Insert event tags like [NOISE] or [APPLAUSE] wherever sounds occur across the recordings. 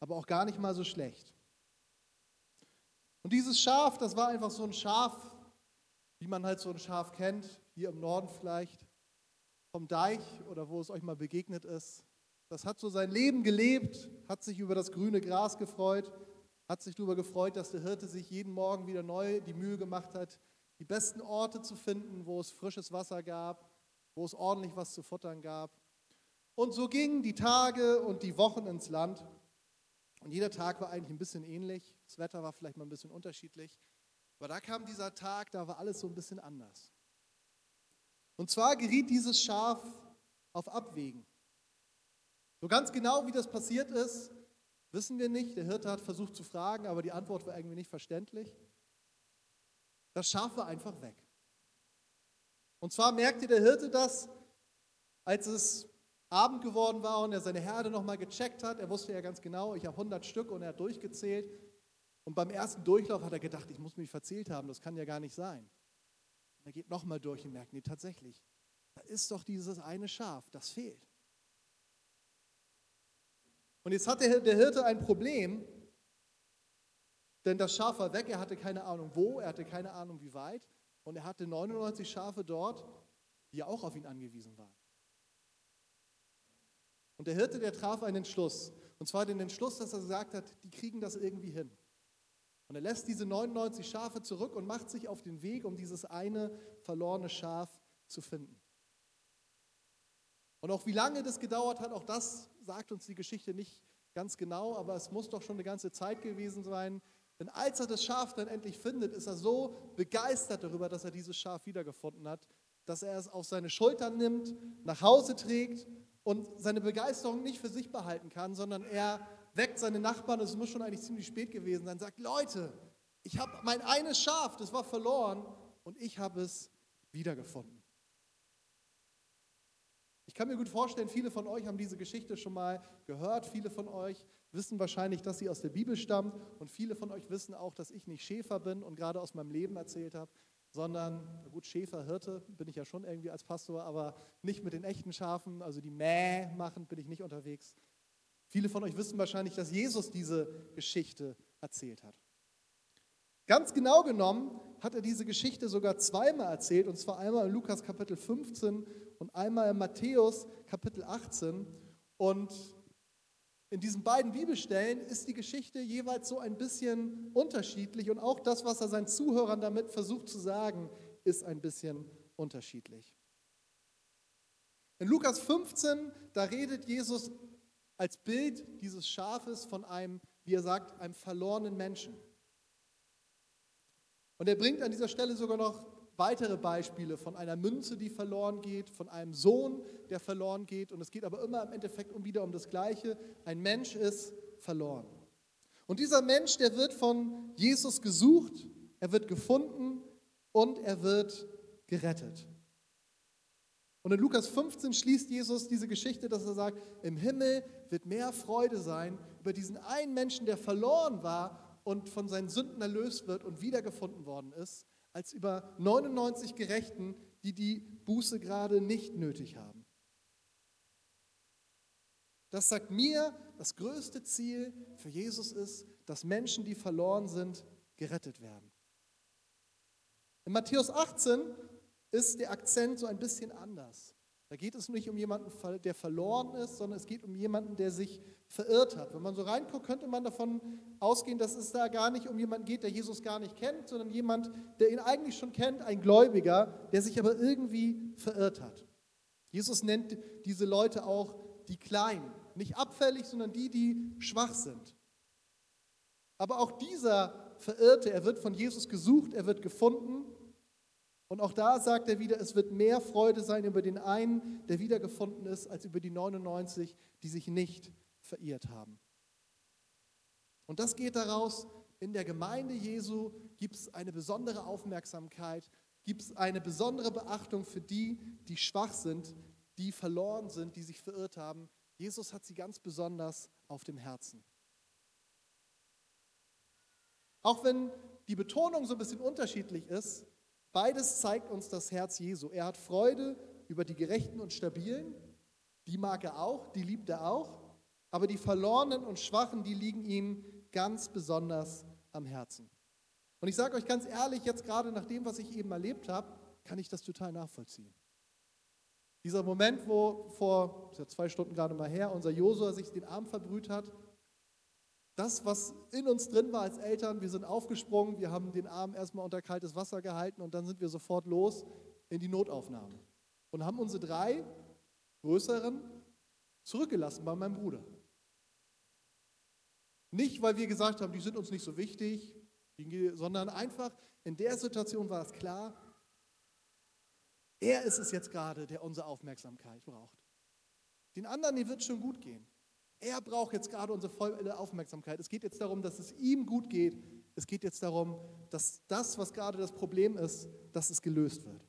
aber auch gar nicht mal so schlecht. Und dieses Schaf, das war einfach so ein Schaf, wie man halt so ein Schaf kennt, hier im Norden vielleicht, vom Deich oder wo es euch mal begegnet ist. Das hat so sein Leben gelebt, hat sich über das grüne Gras gefreut, hat sich darüber gefreut, dass der Hirte sich jeden Morgen wieder neu die Mühe gemacht hat, die besten Orte zu finden, wo es frisches Wasser gab, wo es ordentlich was zu futtern gab. Und so gingen die Tage und die Wochen ins Land. Und jeder Tag war eigentlich ein bisschen ähnlich. Das Wetter war vielleicht mal ein bisschen unterschiedlich. Aber da kam dieser Tag, da war alles so ein bisschen anders. Und zwar geriet dieses Schaf auf Abwägen. So ganz genau, wie das passiert ist, wissen wir nicht. Der Hirte hat versucht zu fragen, aber die Antwort war irgendwie nicht verständlich. Das Schaf war einfach weg. Und zwar merkte der Hirte das, als es Abend geworden war und er seine Herde nochmal gecheckt hat. Er wusste ja ganz genau, ich habe 100 Stück und er hat durchgezählt. Und beim ersten Durchlauf hat er gedacht, ich muss mich verzählt haben, das kann ja gar nicht sein. Und er geht nochmal durch und merkt, nee, tatsächlich, da ist doch dieses eine Schaf, das fehlt. Und jetzt hat der, der Hirte ein Problem, denn das Schaf war weg, er hatte keine Ahnung wo, er hatte keine Ahnung wie weit und er hatte 99 Schafe dort, die auch auf ihn angewiesen waren. Und der Hirte, der traf einen Entschluss. Und zwar den Entschluss, dass er gesagt hat, die kriegen das irgendwie hin. Und er lässt diese 99 Schafe zurück und macht sich auf den Weg, um dieses eine verlorene Schaf zu finden. Und auch wie lange das gedauert hat, auch das sagt uns die Geschichte nicht ganz genau, aber es muss doch schon eine ganze Zeit gewesen sein. Denn als er das Schaf dann endlich findet, ist er so begeistert darüber, dass er dieses Schaf wiedergefunden hat, dass er es auf seine Schultern nimmt, nach Hause trägt und seine Begeisterung nicht für sich behalten kann, sondern er weckt seine Nachbarn, es muss schon eigentlich ziemlich spät gewesen sein, sagt, Leute, ich habe mein eines Schaf, das war verloren und ich habe es wiedergefunden. Ich kann mir gut vorstellen, viele von euch haben diese Geschichte schon mal gehört, viele von euch wissen wahrscheinlich, dass sie aus der Bibel stammt und viele von euch wissen auch, dass ich nicht Schäfer bin und gerade aus meinem Leben erzählt habe sondern, gut, Schäfer, Hirte bin ich ja schon irgendwie als Pastor, aber nicht mit den echten Schafen, also die Mäh machen, bin ich nicht unterwegs. Viele von euch wissen wahrscheinlich, dass Jesus diese Geschichte erzählt hat. Ganz genau genommen hat er diese Geschichte sogar zweimal erzählt, und zwar einmal in Lukas Kapitel 15 und einmal in Matthäus Kapitel 18. Und in diesen beiden Bibelstellen ist die Geschichte jeweils so ein bisschen unterschiedlich und auch das, was er seinen Zuhörern damit versucht zu sagen, ist ein bisschen unterschiedlich. In Lukas 15, da redet Jesus als Bild dieses Schafes von einem, wie er sagt, einem verlorenen Menschen. Und er bringt an dieser Stelle sogar noch weitere Beispiele von einer Münze, die verloren geht, von einem Sohn, der verloren geht. Und es geht aber immer im Endeffekt um wieder um das Gleiche. Ein Mensch ist verloren. Und dieser Mensch, der wird von Jesus gesucht, er wird gefunden und er wird gerettet. Und in Lukas 15 schließt Jesus diese Geschichte, dass er sagt, im Himmel wird mehr Freude sein über diesen einen Menschen, der verloren war und von seinen Sünden erlöst wird und wiedergefunden worden ist, als über 99 Gerechten, die die Buße gerade nicht nötig haben. Das sagt mir, das größte Ziel für Jesus ist, dass Menschen, die verloren sind, gerettet werden. In Matthäus 18 ist der Akzent so ein bisschen anders. Da geht es nicht um jemanden, der verloren ist, sondern es geht um jemanden, der sich verirrt hat. Wenn man so reinguckt, könnte man davon ausgehen, dass es da gar nicht um jemanden geht, der Jesus gar nicht kennt, sondern jemand, der ihn eigentlich schon kennt, ein Gläubiger, der sich aber irgendwie verirrt hat. Jesus nennt diese Leute auch die Kleinen. Nicht abfällig, sondern die, die schwach sind. Aber auch dieser Verirrte, er wird von Jesus gesucht, er wird gefunden und auch da sagt er wieder, es wird mehr Freude sein über den einen, der wiedergefunden ist, als über die 99, die sich nicht verirrt haben. Und das geht daraus, in der Gemeinde Jesu gibt es eine besondere Aufmerksamkeit, gibt es eine besondere Beachtung für die, die schwach sind, die verloren sind, die sich verirrt haben. Jesus hat sie ganz besonders auf dem Herzen. Auch wenn die Betonung so ein bisschen unterschiedlich ist, Beides zeigt uns das Herz Jesu. Er hat Freude über die Gerechten und Stabilen, die mag er auch, die liebt er auch. Aber die Verlorenen und Schwachen, die liegen ihm ganz besonders am Herzen. Und ich sage euch ganz ehrlich, jetzt gerade nach dem, was ich eben erlebt habe, kann ich das total nachvollziehen. Dieser Moment, wo vor ja zwei Stunden gerade mal her unser Josua sich den Arm verbrüht hat, das, was in uns drin war als Eltern, wir sind aufgesprungen, wir haben den Arm erstmal unter kaltes Wasser gehalten und dann sind wir sofort los in die Notaufnahme und haben unsere drei größeren zurückgelassen bei meinem Bruder. Nicht, weil wir gesagt haben, die sind uns nicht so wichtig, sondern einfach in der Situation war es klar, er ist es jetzt gerade, der unsere Aufmerksamkeit braucht. Den anderen, denen wird schon gut gehen. Er braucht jetzt gerade unsere volle Aufmerksamkeit. Es geht jetzt darum, dass es ihm gut geht. Es geht jetzt darum, dass das, was gerade das Problem ist, dass es gelöst wird.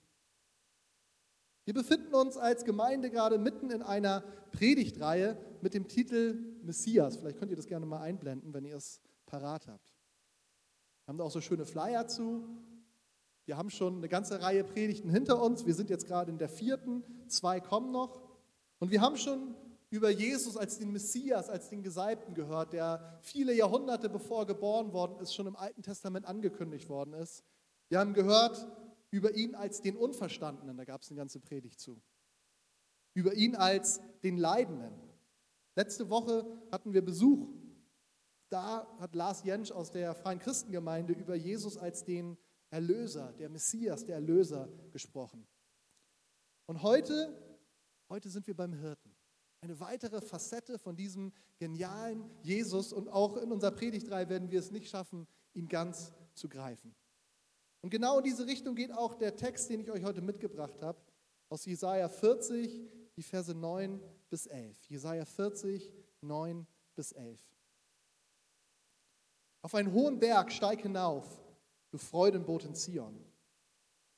Wir befinden uns als Gemeinde gerade mitten in einer Predigtreihe mit dem Titel Messias. Vielleicht könnt ihr das gerne mal einblenden, wenn ihr es parat habt. Wir haben da auch so schöne Flyer zu. Wir haben schon eine ganze Reihe Predigten hinter uns. Wir sind jetzt gerade in der vierten, zwei kommen noch. Und wir haben schon über Jesus als den Messias, als den Gesalbten gehört, der viele Jahrhunderte bevor geboren worden ist, schon im Alten Testament angekündigt worden ist. Wir haben gehört über ihn als den Unverstandenen, da gab es eine ganze Predigt zu. Über ihn als den Leidenden. Letzte Woche hatten wir Besuch. Da hat Lars Jentsch aus der Freien Christengemeinde über Jesus als den Erlöser, der Messias, der Erlöser gesprochen. Und heute, heute sind wir beim Hirten. Eine weitere Facette von diesem genialen Jesus und auch in unserer Predigtreihe werden wir es nicht schaffen, ihn ganz zu greifen. Und genau in diese Richtung geht auch der Text, den ich euch heute mitgebracht habe, aus Jesaja 40, die Verse 9 bis 11. Jesaja 40, 9 bis 11. Auf einen hohen Berg steig hinauf du Freudenboten Zion.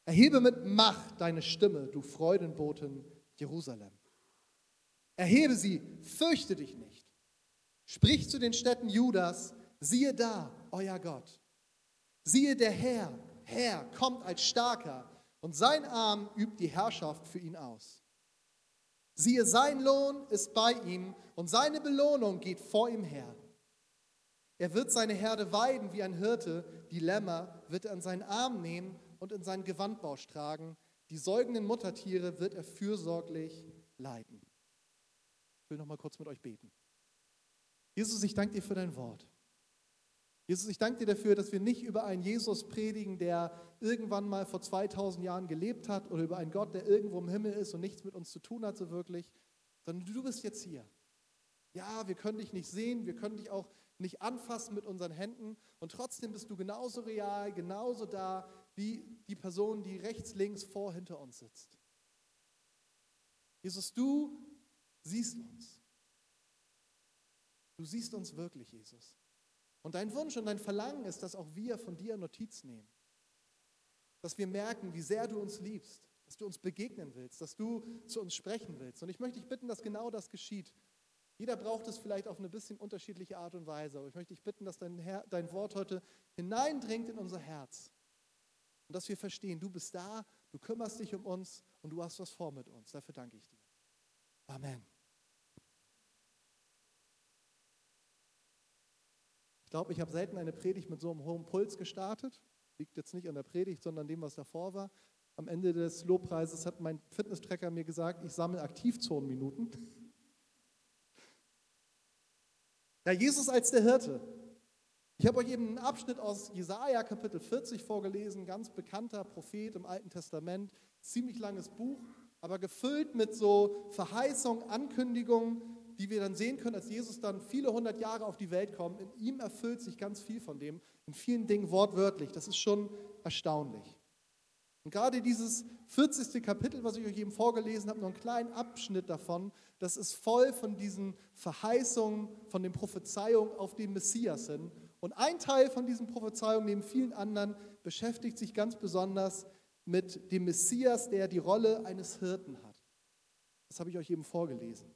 Erhebe mit Macht deine Stimme, du Freudenboten Jerusalem. Erhebe sie, fürchte dich nicht. Sprich zu den Städten Judas, siehe da, euer Gott. Siehe der Herr, Herr kommt als starker und sein Arm übt die Herrschaft für ihn aus. Siehe, sein Lohn ist bei ihm und seine Belohnung geht vor ihm her. Er wird seine Herde weiden wie ein Hirte, die Lämmer wird er an seinen Arm nehmen und in seinen Gewandbausch tragen. Die säugenden Muttertiere wird er fürsorglich leiten. Ich will noch mal kurz mit euch beten. Jesus, ich danke dir für dein Wort. Jesus, ich danke dir dafür, dass wir nicht über einen Jesus predigen, der irgendwann mal vor 2000 Jahren gelebt hat oder über einen Gott, der irgendwo im Himmel ist und nichts mit uns zu tun hat, so wirklich, sondern du bist jetzt hier. Ja, wir können dich nicht sehen, wir können dich auch nicht anfassen mit unseren Händen und trotzdem bist du genauso real, genauso da wie die Person, die rechts, links, vor, hinter uns sitzt. Jesus, du siehst uns. Du siehst uns wirklich, Jesus. Und dein Wunsch und dein Verlangen ist, dass auch wir von dir Notiz nehmen. Dass wir merken, wie sehr du uns liebst, dass du uns begegnen willst, dass du zu uns sprechen willst. Und ich möchte dich bitten, dass genau das geschieht jeder braucht es vielleicht auf eine bisschen unterschiedliche Art und Weise, aber ich möchte dich bitten, dass dein, Herr, dein Wort heute hineindringt in unser Herz und dass wir verstehen, du bist da, du kümmerst dich um uns und du hast was vor mit uns. Dafür danke ich dir. Amen. Ich glaube, ich habe selten eine Predigt mit so einem hohen Puls gestartet. Liegt jetzt nicht an der Predigt, sondern dem, was davor war. Am Ende des Lobpreises hat mein Fitnesstracker mir gesagt, ich sammle Aktivzonenminuten. [LAUGHS] Ja, Jesus als der Hirte. Ich habe euch eben einen Abschnitt aus Jesaja Kapitel 40 vorgelesen, ganz bekannter Prophet im Alten Testament, ziemlich langes Buch, aber gefüllt mit so Verheißungen, Ankündigungen, die wir dann sehen können, als Jesus dann viele hundert Jahre auf die Welt kommt. In ihm erfüllt sich ganz viel von dem, in vielen Dingen wortwörtlich. Das ist schon erstaunlich. Und gerade dieses 40. Kapitel, was ich euch eben vorgelesen habe, nur einen kleinen Abschnitt davon, das ist voll von diesen Verheißungen, von den Prophezeiungen auf den Messias hin. Und ein Teil von diesen Prophezeiungen, neben vielen anderen, beschäftigt sich ganz besonders mit dem Messias, der die Rolle eines Hirten hat. Das habe ich euch eben vorgelesen.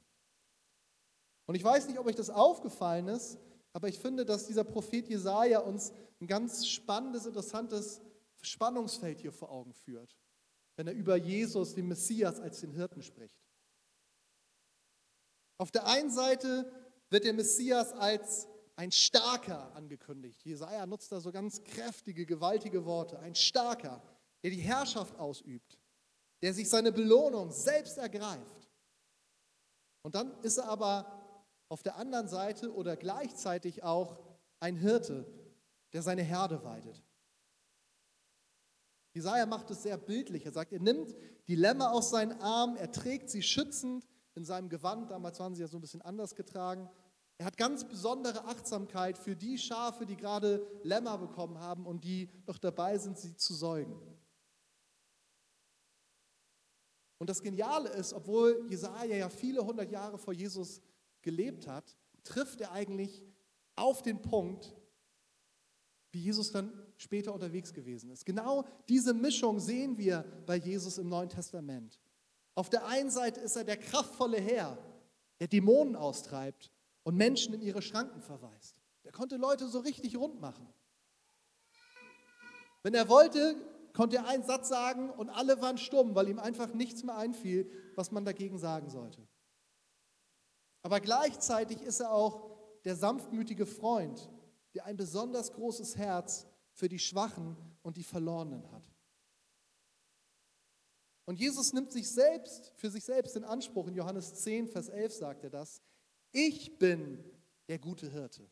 Und ich weiß nicht, ob euch das aufgefallen ist, aber ich finde, dass dieser Prophet Jesaja uns ein ganz spannendes, interessantes Spannungsfeld hier vor Augen führt, wenn er über Jesus, den Messias, als den Hirten spricht. Auf der einen Seite wird der Messias als ein Starker angekündigt. Jesaja nutzt da so ganz kräftige, gewaltige Worte. Ein Starker, der die Herrschaft ausübt, der sich seine Belohnung selbst ergreift. Und dann ist er aber auf der anderen Seite oder gleichzeitig auch ein Hirte, der seine Herde weidet. Jesaja macht es sehr bildlich. Er sagt, er nimmt die Lämmer aus seinen Armen, er trägt sie schützend in seinem Gewand. Damals waren sie ja so ein bisschen anders getragen. Er hat ganz besondere Achtsamkeit für die Schafe, die gerade Lämmer bekommen haben und die noch dabei sind, sie zu säugen. Und das Geniale ist, obwohl Jesaja ja viele hundert Jahre vor Jesus gelebt hat, trifft er eigentlich auf den Punkt, wie Jesus dann später unterwegs gewesen ist. Genau diese Mischung sehen wir bei Jesus im Neuen Testament. Auf der einen Seite ist er der kraftvolle Herr, der Dämonen austreibt und Menschen in ihre Schranken verweist. Der konnte Leute so richtig rund machen. Wenn er wollte, konnte er einen Satz sagen und alle waren stumm, weil ihm einfach nichts mehr einfiel, was man dagegen sagen sollte. Aber gleichzeitig ist er auch der sanftmütige Freund, der ein besonders großes Herz für die Schwachen und die Verlorenen hat. Und Jesus nimmt sich selbst, für sich selbst in Anspruch. In Johannes 10, Vers 11 sagt er das. Ich bin der gute Hirte.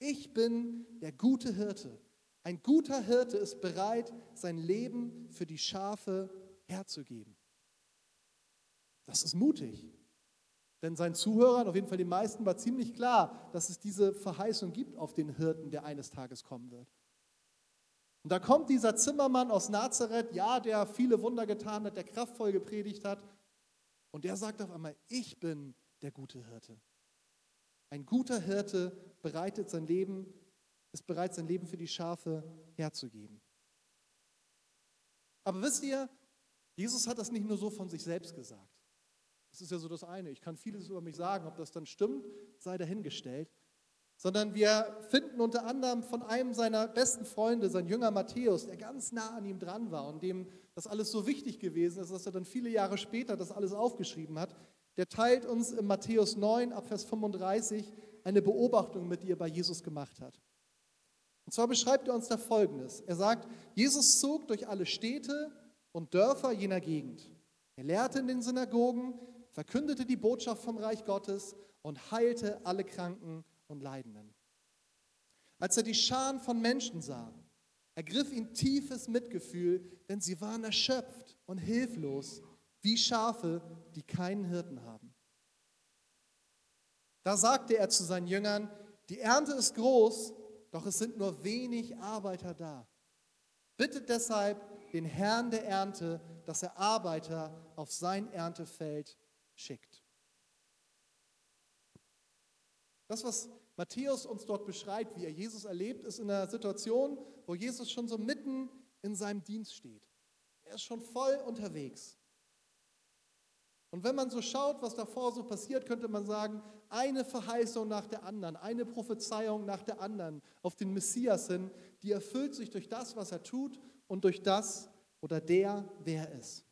Ich bin der gute Hirte. Ein guter Hirte ist bereit, sein Leben für die Schafe herzugeben. Das ist mutig. Denn seinen Zuhörern, auf jeden Fall den meisten, war ziemlich klar, dass es diese Verheißung gibt auf den Hirten, der eines Tages kommen wird. Und da kommt dieser Zimmermann aus Nazareth, ja, der viele Wunder getan hat, der kraftvoll gepredigt hat, und der sagt auf einmal, ich bin der gute Hirte. Ein guter Hirte bereitet sein Leben, ist bereit, sein Leben für die Schafe herzugeben. Aber wisst ihr, Jesus hat das nicht nur so von sich selbst gesagt. Ist ja so das eine. Ich kann vieles über mich sagen, ob das dann stimmt, sei dahingestellt. Sondern wir finden unter anderem von einem seiner besten Freunde, sein Jünger Matthäus, der ganz nah an ihm dran war und dem das alles so wichtig gewesen ist, dass er dann viele Jahre später das alles aufgeschrieben hat. Der teilt uns in Matthäus 9 ab Vers 35 eine Beobachtung mit, die er bei Jesus gemacht hat. Und zwar beschreibt er uns da Folgendes. Er sagt, Jesus zog durch alle Städte und Dörfer jener Gegend. Er lehrte in den Synagogen, verkündete die Botschaft vom Reich Gottes und heilte alle Kranken und Leidenden. Als er die Scharen von Menschen sah, ergriff ihn tiefes Mitgefühl, denn sie waren erschöpft und hilflos, wie Schafe, die keinen Hirten haben. Da sagte er zu seinen Jüngern, die Ernte ist groß, doch es sind nur wenig Arbeiter da. Bittet deshalb den Herrn der Ernte, dass er Arbeiter auf sein Erntefeld schickt. Das, was Matthäus uns dort beschreibt, wie er Jesus erlebt, ist in einer Situation, wo Jesus schon so mitten in seinem Dienst steht. Er ist schon voll unterwegs. Und wenn man so schaut, was davor so passiert, könnte man sagen, eine Verheißung nach der anderen, eine Prophezeiung nach der anderen auf den Messias hin, die erfüllt sich durch das, was er tut und durch das oder der, wer er ist.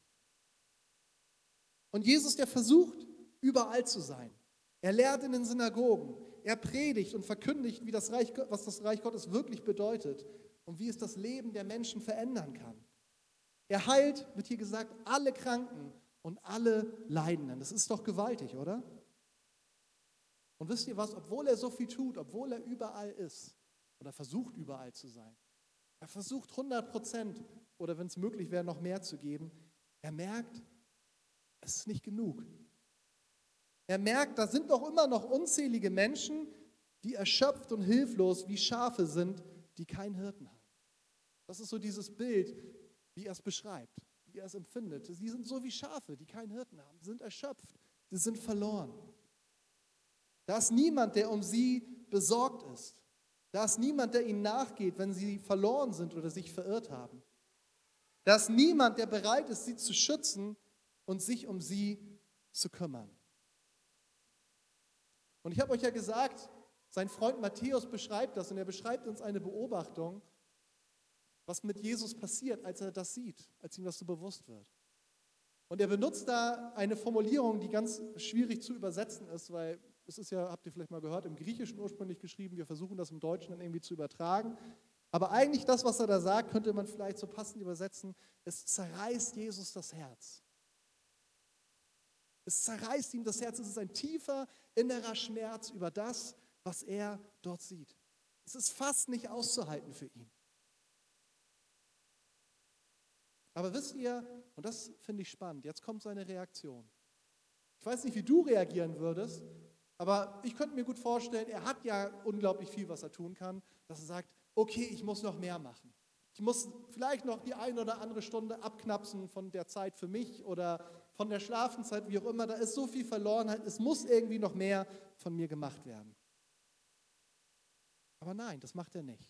Und Jesus, der versucht, überall zu sein. Er lehrt in den Synagogen, er predigt und verkündigt, wie das Reich, was das Reich Gottes wirklich bedeutet und wie es das Leben der Menschen verändern kann. Er heilt, wird hier gesagt, alle Kranken und alle Leidenden. Das ist doch gewaltig, oder? Und wisst ihr was, obwohl er so viel tut, obwohl er überall ist oder versucht überall zu sein, er versucht 100 Prozent oder wenn es möglich wäre, noch mehr zu geben, er merkt, es ist nicht genug. Er merkt, da sind doch immer noch unzählige Menschen, die erschöpft und hilflos wie Schafe sind, die keinen Hirten haben. Das ist so dieses Bild, wie er es beschreibt, wie er es empfindet. Sie sind so wie Schafe, die keinen Hirten haben, sind erschöpft, sie sind verloren. Da ist niemand, der um sie besorgt ist. Da ist niemand, der ihnen nachgeht, wenn sie verloren sind oder sich verirrt haben. Da ist niemand, der bereit ist, sie zu schützen und sich um sie zu kümmern. Und ich habe euch ja gesagt, sein Freund Matthäus beschreibt das und er beschreibt uns eine Beobachtung, was mit Jesus passiert, als er das sieht, als ihm das so bewusst wird. Und er benutzt da eine Formulierung, die ganz schwierig zu übersetzen ist, weil Es ist ja, habt ihr vielleicht mal gehört, im Griechischen ursprünglich geschrieben. Wir versuchen das im Deutschen dann irgendwie zu übertragen. Aber eigentlich das, was er da sagt, könnte man vielleicht so passend übersetzen. Es zerreißt Jesus das Herz. Es zerreißt ihm das Herz. Es ist ein tiefer innerer Schmerz über das, was er dort sieht. Es ist fast nicht auszuhalten für ihn. Aber wisst ihr, und das finde ich spannend, jetzt kommt seine Reaktion. Ich weiß nicht, wie du reagieren würdest, aber ich könnte mir gut vorstellen, er hat ja unglaublich viel, was er tun kann, dass er sagt, okay, ich muss noch mehr machen. Ich muss vielleicht noch die eine oder andere Stunde abknapsen von der Zeit für mich oder von der Schlafenszeit, wie auch immer. Da ist so viel Verlorenheit. Es muss irgendwie noch mehr von mir gemacht werden. Aber nein, das macht er nicht.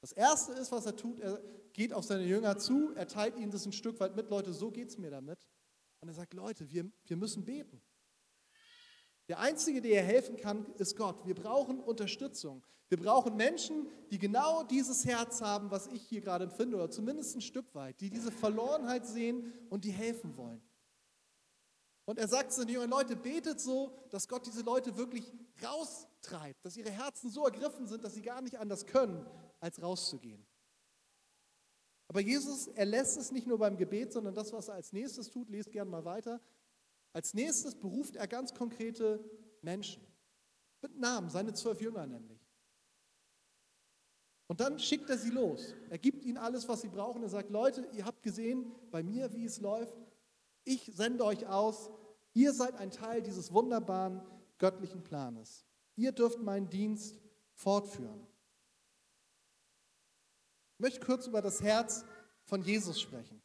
Das Erste ist, was er tut, er geht auf seine Jünger zu, er teilt ihnen das ein Stück weit mit, Leute, so geht es mir damit. Und er sagt, Leute, wir, wir müssen beten. Der Einzige, der ihr helfen kann, ist Gott. Wir brauchen Unterstützung. Wir brauchen Menschen, die genau dieses Herz haben, was ich hier gerade empfinde, oder zumindest ein Stück weit, die diese Verlorenheit sehen und die helfen wollen. Und er sagt zu den jungen Leute, betet so, dass Gott diese Leute wirklich raustreibt, dass ihre Herzen so ergriffen sind, dass sie gar nicht anders können, als rauszugehen. Aber Jesus, er lässt es nicht nur beim Gebet, sondern das, was er als nächstes tut, lest gerne mal weiter, als nächstes beruft er ganz konkrete Menschen. Mit Namen, seine zwölf Jünger nämlich. Und dann schickt er sie los. Er gibt ihnen alles, was sie brauchen. Er sagt, Leute, ihr habt gesehen bei mir, wie es läuft. Ich sende euch aus. Ihr seid ein Teil dieses wunderbaren göttlichen Planes. Ihr dürft meinen Dienst fortführen. Ich möchte kurz über das Herz von Jesus sprechen.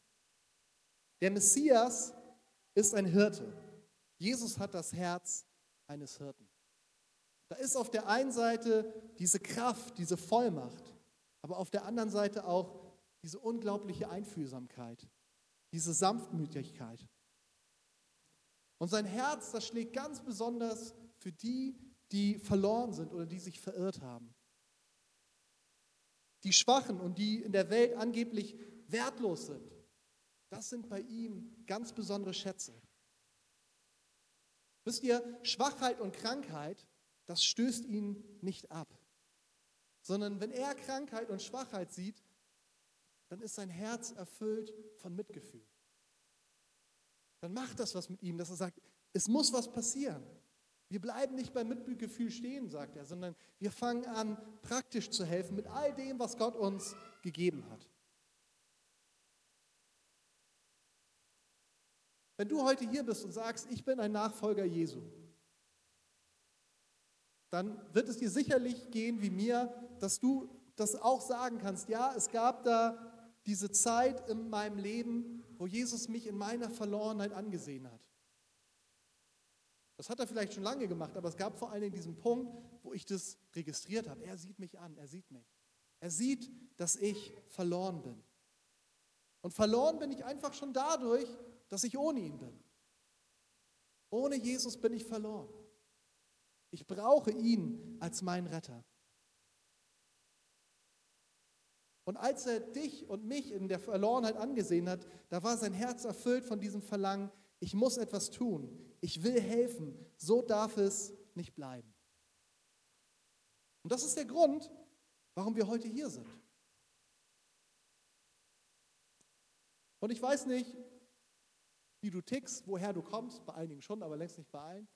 Der Messias ist ein Hirte. Jesus hat das Herz eines Hirten. Da ist auf der einen Seite diese Kraft, diese Vollmacht, aber auf der anderen Seite auch diese unglaubliche Einfühlsamkeit, diese Sanftmütigkeit. Und sein Herz, das schlägt ganz besonders für die, die verloren sind oder die sich verirrt haben. Die Schwachen und die in der Welt angeblich wertlos sind. Das sind bei ihm ganz besondere Schätze. Wisst ihr, Schwachheit und Krankheit, das stößt ihn nicht ab, sondern wenn er Krankheit und Schwachheit sieht, dann ist sein Herz erfüllt von Mitgefühl. Dann macht das was mit ihm, dass er sagt, es muss was passieren. Wir bleiben nicht beim Mitgefühl stehen, sagt er, sondern wir fangen an, praktisch zu helfen mit all dem, was Gott uns gegeben hat. Wenn du heute hier bist und sagst, ich bin ein Nachfolger Jesu, dann wird es dir sicherlich gehen wie mir, dass du das auch sagen kannst. Ja, es gab da diese Zeit in meinem Leben, wo Jesus mich in meiner Verlorenheit angesehen hat. Das hat er vielleicht schon lange gemacht, aber es gab vor allen Dingen diesen Punkt, wo ich das registriert habe. Er sieht mich an, er sieht mich. Er sieht, dass ich verloren bin. Und verloren bin ich einfach schon dadurch, dass ich ohne ihn bin. Ohne Jesus bin ich verloren. Ich brauche ihn als meinen Retter. Und als er dich und mich in der Verlorenheit angesehen hat, da war sein Herz erfüllt von diesem Verlangen, ich muss etwas tun, ich will helfen, so darf es nicht bleiben. Und das ist der Grund, warum wir heute hier sind. Und ich weiß nicht, wie du tickst, woher du kommst, bei einigen schon, aber längst nicht bei allen.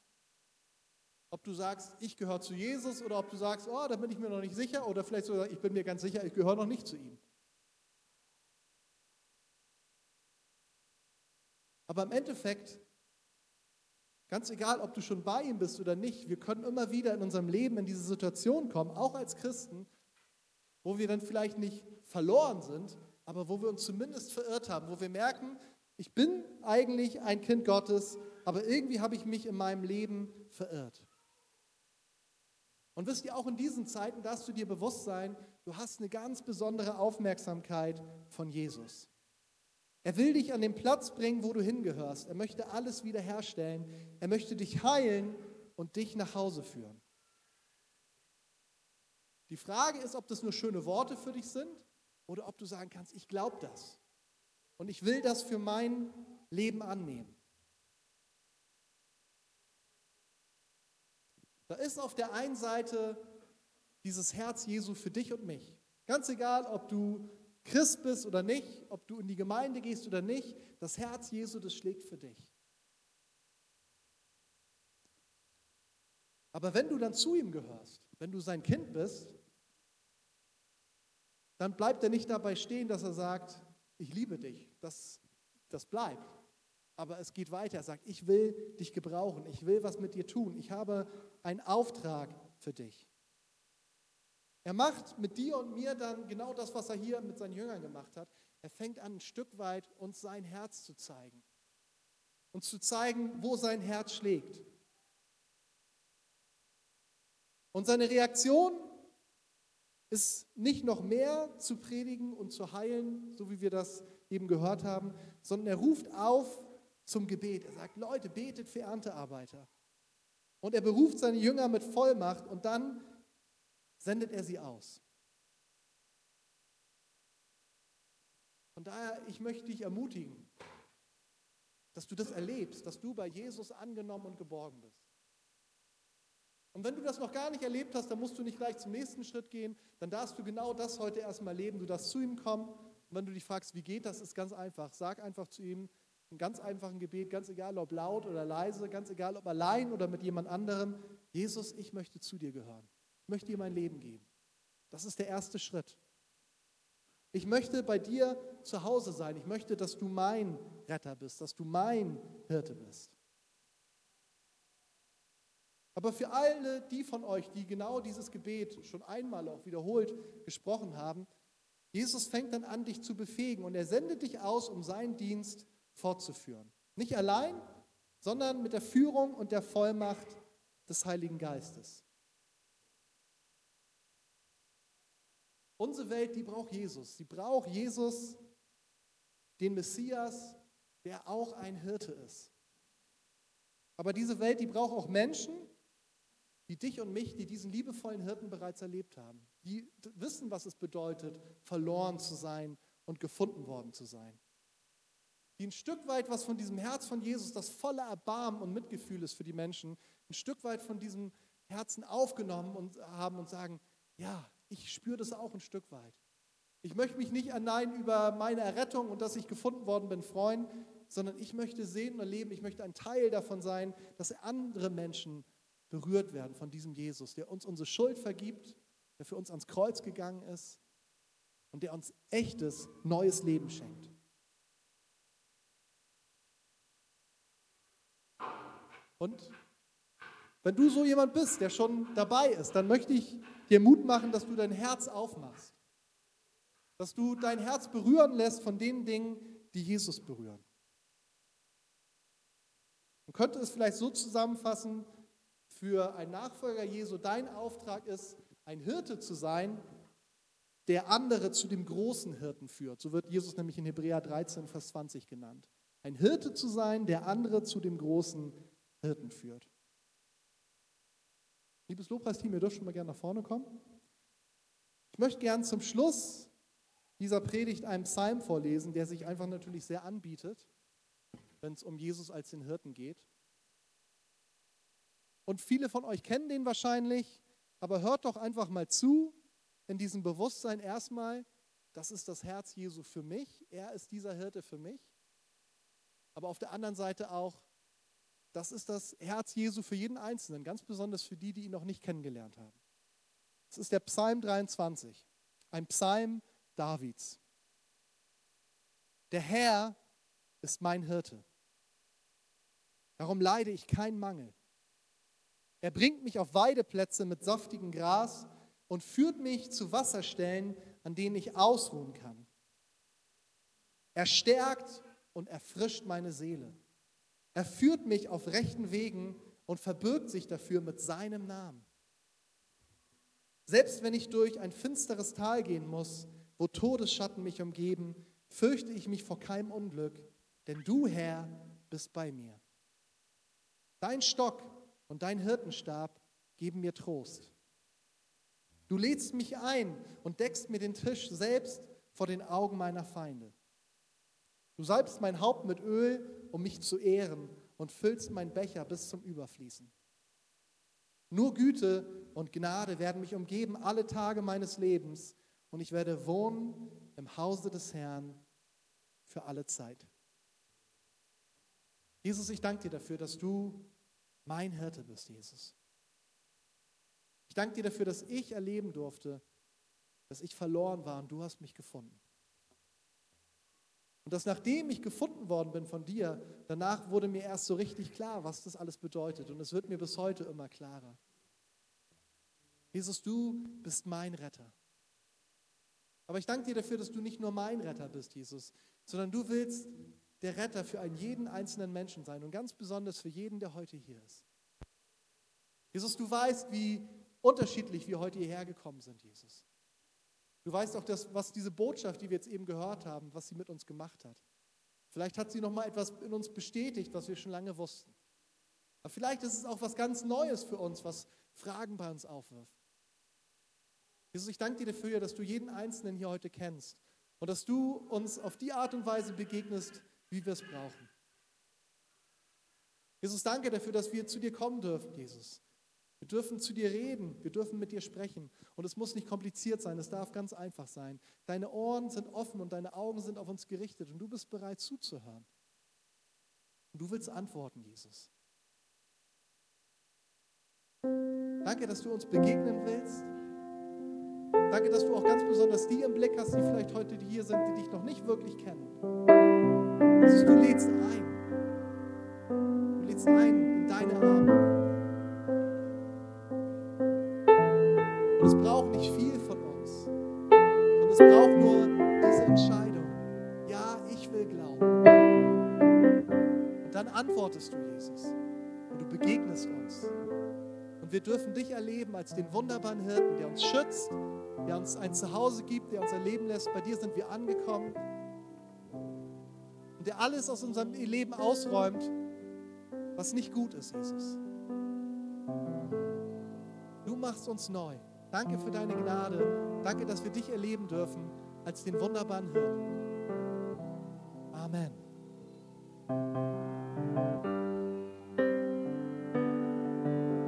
Ob du sagst, ich gehöre zu Jesus oder ob du sagst, oh, da bin ich mir noch nicht sicher oder vielleicht sogar, ich bin mir ganz sicher, ich gehöre noch nicht zu ihm. Aber im Endeffekt, ganz egal, ob du schon bei ihm bist oder nicht, wir können immer wieder in unserem Leben in diese Situation kommen, auch als Christen, wo wir dann vielleicht nicht verloren sind, aber wo wir uns zumindest verirrt haben, wo wir merken, ich bin eigentlich ein Kind Gottes, aber irgendwie habe ich mich in meinem Leben verirrt. Und wisst ihr, auch in diesen Zeiten darfst du dir bewusst sein, du hast eine ganz besondere Aufmerksamkeit von Jesus. Er will dich an den Platz bringen, wo du hingehörst. Er möchte alles wiederherstellen. Er möchte dich heilen und dich nach Hause führen. Die Frage ist, ob das nur schöne Worte für dich sind oder ob du sagen kannst, ich glaube das. Und ich will das für mein Leben annehmen. Da ist auf der einen Seite dieses Herz Jesu für dich und mich. Ganz egal, ob du Christ bist oder nicht, ob du in die Gemeinde gehst oder nicht, das Herz Jesu, das schlägt für dich. Aber wenn du dann zu ihm gehörst, wenn du sein Kind bist, dann bleibt er nicht dabei stehen, dass er sagt, ich liebe dich. Das, das bleibt. Aber es geht weiter. Er sagt, ich will dich gebrauchen. Ich will was mit dir tun. Ich habe einen Auftrag für dich. Er macht mit dir und mir dann genau das, was er hier mit seinen Jüngern gemacht hat. Er fängt an, ein Stück weit uns sein Herz zu zeigen. Und zu zeigen, wo sein Herz schlägt. Und seine Reaktion ist nicht noch mehr zu predigen und zu heilen, so wie wir das eben gehört haben, sondern er ruft auf zum Gebet. Er sagt, Leute, betet für Erntearbeiter. Und er beruft seine Jünger mit Vollmacht und dann sendet er sie aus. Von daher, ich möchte dich ermutigen, dass du das erlebst, dass du bei Jesus angenommen und geborgen bist. Und wenn du das noch gar nicht erlebt hast, dann musst du nicht gleich zum nächsten Schritt gehen. Dann darfst du genau das heute erstmal leben. Du darfst zu ihm kommen. Und wenn du dich fragst, wie geht das, ist ganz einfach. Sag einfach zu ihm ein ganz einfachen Gebet, ganz egal ob laut oder leise, ganz egal ob allein oder mit jemand anderem. Jesus, ich möchte zu dir gehören. Ich möchte dir mein Leben geben. Das ist der erste Schritt. Ich möchte bei dir zu Hause sein. Ich möchte, dass du mein Retter bist, dass du mein Hirte bist. Aber für alle die von euch, die genau dieses Gebet schon einmal auch wiederholt gesprochen haben, Jesus fängt dann an, dich zu befähigen und er sendet dich aus, um seinen Dienst fortzuführen. Nicht allein, sondern mit der Führung und der Vollmacht des Heiligen Geistes. Unsere Welt, die braucht Jesus. Sie braucht Jesus, den Messias, der auch ein Hirte ist. Aber diese Welt, die braucht auch Menschen, wie dich und mich, die diesen liebevollen Hirten bereits erlebt haben, die wissen, was es bedeutet, verloren zu sein und gefunden worden zu sein. Die ein Stück weit was von diesem Herz von Jesus, das voller Erbarmen und Mitgefühl ist für die Menschen, ein Stück weit von diesem Herzen aufgenommen und haben und sagen, ja, ich spüre das auch ein Stück weit. Ich möchte mich nicht allein über meine Errettung und dass ich gefunden worden bin freuen, sondern ich möchte sehen und erleben, ich möchte ein Teil davon sein, dass andere Menschen berührt werden von diesem Jesus, der uns unsere Schuld vergibt, der für uns ans Kreuz gegangen ist und der uns echtes, neues Leben schenkt. Und wenn du so jemand bist, der schon dabei ist, dann möchte ich dir Mut machen, dass du dein Herz aufmachst. Dass du dein Herz berühren lässt von den Dingen, die Jesus berühren. Man könnte es vielleicht so zusammenfassen, für einen Nachfolger Jesu dein Auftrag ist, ein Hirte zu sein, der andere zu dem großen Hirten führt. So wird Jesus nämlich in Hebräer 13, Vers 20 genannt. Ein Hirte zu sein, der andere zu dem großen Hirten führt. Liebes Lobpreisteam, ihr dürft schon mal gerne nach vorne kommen. Ich möchte gern zum Schluss dieser Predigt einen Psalm vorlesen, der sich einfach natürlich sehr anbietet, wenn es um Jesus als den Hirten geht. Und viele von euch kennen den wahrscheinlich, aber hört doch einfach mal zu in diesem Bewusstsein erstmal, das ist das Herz Jesu für mich, er ist dieser Hirte für mich. Aber auf der anderen Seite auch, das ist das Herz Jesu für jeden Einzelnen, ganz besonders für die, die ihn noch nicht kennengelernt haben. Das ist der Psalm 23, ein Psalm Davids. Der Herr ist mein Hirte. Darum leide ich keinen Mangel. Er bringt mich auf Weideplätze mit saftigem Gras und führt mich zu Wasserstellen, an denen ich ausruhen kann. Er stärkt und erfrischt meine Seele. Er führt mich auf rechten Wegen und verbirgt sich dafür mit seinem Namen. Selbst wenn ich durch ein finsteres Tal gehen muss, wo Todesschatten mich umgeben, fürchte ich mich vor keinem Unglück, denn du, Herr, bist bei mir. Dein Stock und dein Hirtenstab geben mir Trost. Du lädst mich ein und deckst mir den Tisch selbst vor den Augen meiner Feinde. Du salbst mein Haupt mit Öl, um mich zu ehren, und füllst meinen Becher bis zum Überfließen. Nur Güte und Gnade werden mich umgeben alle Tage meines Lebens und ich werde wohnen im Hause des Herrn für alle Zeit. Jesus, ich danke dir dafür, dass du mein Hirte bist, Jesus. Ich danke dir dafür, dass ich erleben durfte, dass ich verloren war und du hast mich gefunden. Und dass nachdem ich gefunden worden bin von dir, danach wurde mir erst so richtig klar, was das alles bedeutet. Und es wird mir bis heute immer klarer. Jesus, du bist mein Retter. Aber ich danke dir dafür, dass du nicht nur mein Retter bist, Jesus, sondern du willst der Retter für einen jeden einzelnen Menschen sein und ganz besonders für jeden, der heute hier ist. Jesus, du weißt, wie unterschiedlich wir heute hierher gekommen sind, Jesus. Du weißt auch, dass, was diese Botschaft, die wir jetzt eben gehört haben, was sie mit uns gemacht hat. Vielleicht hat sie noch mal etwas in uns bestätigt, was wir schon lange wussten. Aber vielleicht ist es auch was ganz Neues für uns, was Fragen bei uns aufwirft. Jesus, ich danke dir dafür, dass du jeden Einzelnen hier heute kennst und dass du uns auf die Art und Weise begegnest, wie wir es brauchen. Jesus, danke dafür, dass wir zu dir kommen dürfen, Jesus. Wir dürfen zu dir reden, wir dürfen mit dir sprechen. Und es muss nicht kompliziert sein, es darf ganz einfach sein. Deine Ohren sind offen und deine Augen sind auf uns gerichtet und du bist bereit zuzuhören. Und du willst antworten, Jesus. Danke, dass du uns begegnen willst. Danke, dass du auch ganz besonders die im Blick hast, die vielleicht heute hier sind, die dich noch nicht wirklich kennen. Du lädst ein. Du lädst ein antwortest du, Jesus. Und du begegnest uns. Und wir dürfen dich erleben als den wunderbaren Hirten, der uns schützt, der uns ein Zuhause gibt, der uns erleben lässt. Bei dir sind wir angekommen. Und der alles aus unserem Leben ausräumt, was nicht gut ist, Jesus. Du machst uns neu. Danke für deine Gnade. Danke, dass wir dich erleben dürfen als den wunderbaren Hirten. Amen.